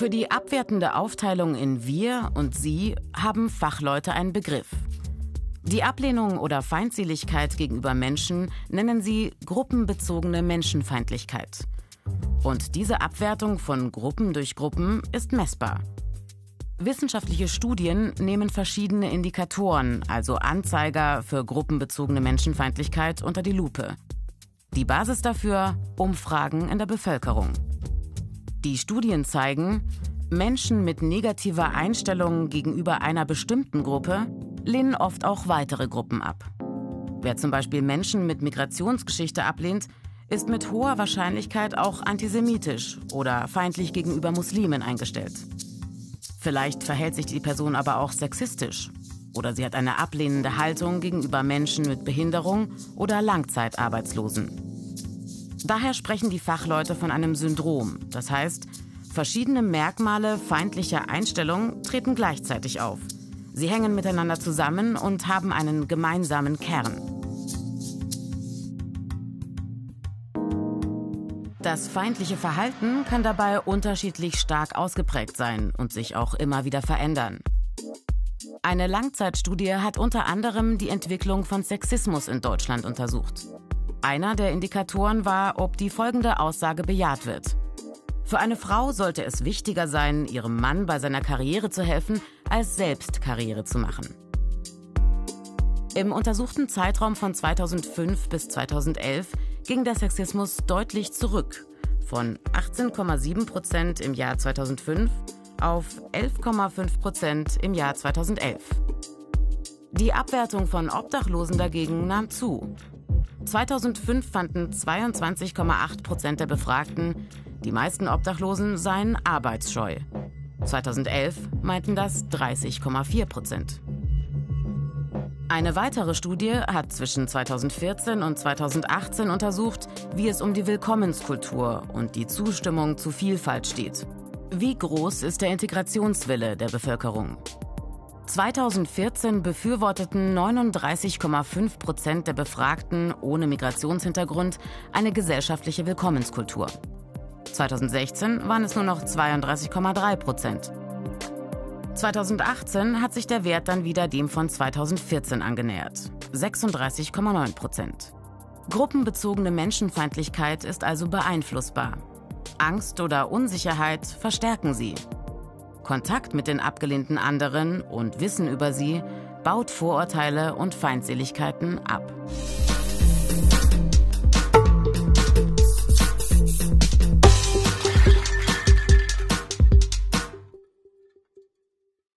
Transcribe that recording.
Für die abwertende Aufteilung in wir und sie haben Fachleute einen Begriff. Die Ablehnung oder Feindseligkeit gegenüber Menschen nennen sie gruppenbezogene Menschenfeindlichkeit. Und diese Abwertung von Gruppen durch Gruppen ist messbar. Wissenschaftliche Studien nehmen verschiedene Indikatoren, also Anzeiger für gruppenbezogene Menschenfeindlichkeit, unter die Lupe. Die Basis dafür Umfragen in der Bevölkerung. Die Studien zeigen, Menschen mit negativer Einstellung gegenüber einer bestimmten Gruppe lehnen oft auch weitere Gruppen ab. Wer zum Beispiel Menschen mit Migrationsgeschichte ablehnt, ist mit hoher Wahrscheinlichkeit auch antisemitisch oder feindlich gegenüber Muslimen eingestellt. Vielleicht verhält sich die Person aber auch sexistisch oder sie hat eine ablehnende Haltung gegenüber Menschen mit Behinderung oder Langzeitarbeitslosen. Daher sprechen die Fachleute von einem Syndrom, das heißt, verschiedene Merkmale feindlicher Einstellung treten gleichzeitig auf. Sie hängen miteinander zusammen und haben einen gemeinsamen Kern. Das feindliche Verhalten kann dabei unterschiedlich stark ausgeprägt sein und sich auch immer wieder verändern. Eine Langzeitstudie hat unter anderem die Entwicklung von Sexismus in Deutschland untersucht. Einer der Indikatoren war, ob die folgende Aussage bejaht wird. Für eine Frau sollte es wichtiger sein, ihrem Mann bei seiner Karriere zu helfen, als selbst Karriere zu machen. Im untersuchten Zeitraum von 2005 bis 2011 ging der Sexismus deutlich zurück, von 18,7 Prozent im Jahr 2005 auf 11,5 Prozent im Jahr 2011. Die Abwertung von Obdachlosen dagegen nahm zu. 2005 fanden 22,8 Prozent der Befragten, die meisten Obdachlosen seien arbeitsscheu. 2011 meinten das 30,4 Prozent. Eine weitere Studie hat zwischen 2014 und 2018 untersucht, wie es um die Willkommenskultur und die Zustimmung zu Vielfalt steht. Wie groß ist der Integrationswille der Bevölkerung? 2014 befürworteten 39,5 Prozent der Befragten ohne Migrationshintergrund eine gesellschaftliche Willkommenskultur. 2016 waren es nur noch 32,3 Prozent. 2018 hat sich der Wert dann wieder dem von 2014 angenähert. 36,9 Prozent. Gruppenbezogene Menschenfeindlichkeit ist also beeinflussbar. Angst oder Unsicherheit verstärken sie. Kontakt mit den abgelehnten anderen und Wissen über sie baut Vorurteile und Feindseligkeiten ab.